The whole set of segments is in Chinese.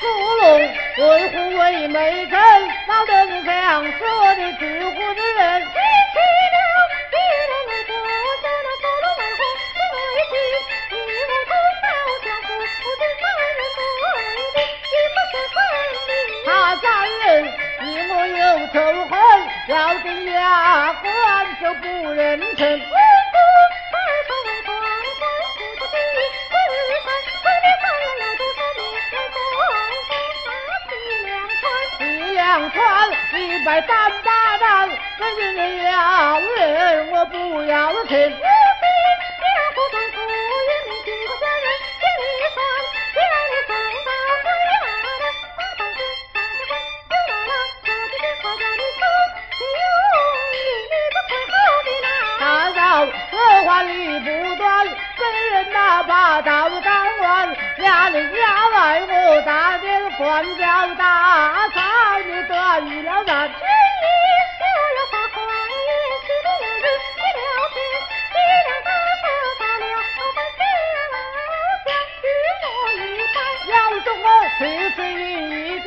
为虎为美臣，老邓想是我的知乎之人。记起了，别人来过，像那火炉万红是内情，与我三人不是分明。他三人与我有仇恨，要进衙官就不认臣。两川一百三八担，这人人要人，我不要无钱。非两不同父，也没经过三人心里算，既然你送到回来了，大半生大结婚，有了了，说几句话叫你走，却又你不太好的啦。他道这话理不断，本人哪怕到当官，衙里衙外我打点官叫大嫂，你得意了然。这一笑要发欢颜，喜的有日一聊天，一两大嫂到了老半天，相与我一番。要是我此次一定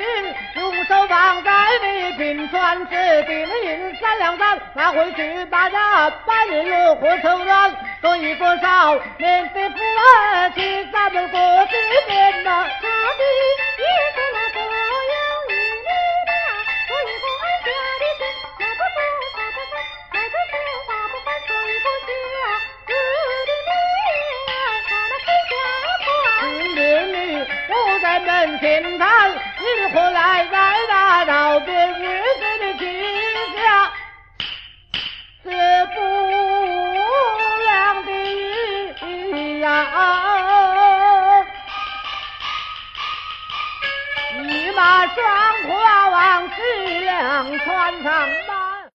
用手放在你平川指定银三两三，拿回去把那百日落火抽断，做一个少年的富儿去咱们国这边呐。人心疼，如何来在那道边日下的情下，是不良的呀。你把双花往西凉穿上。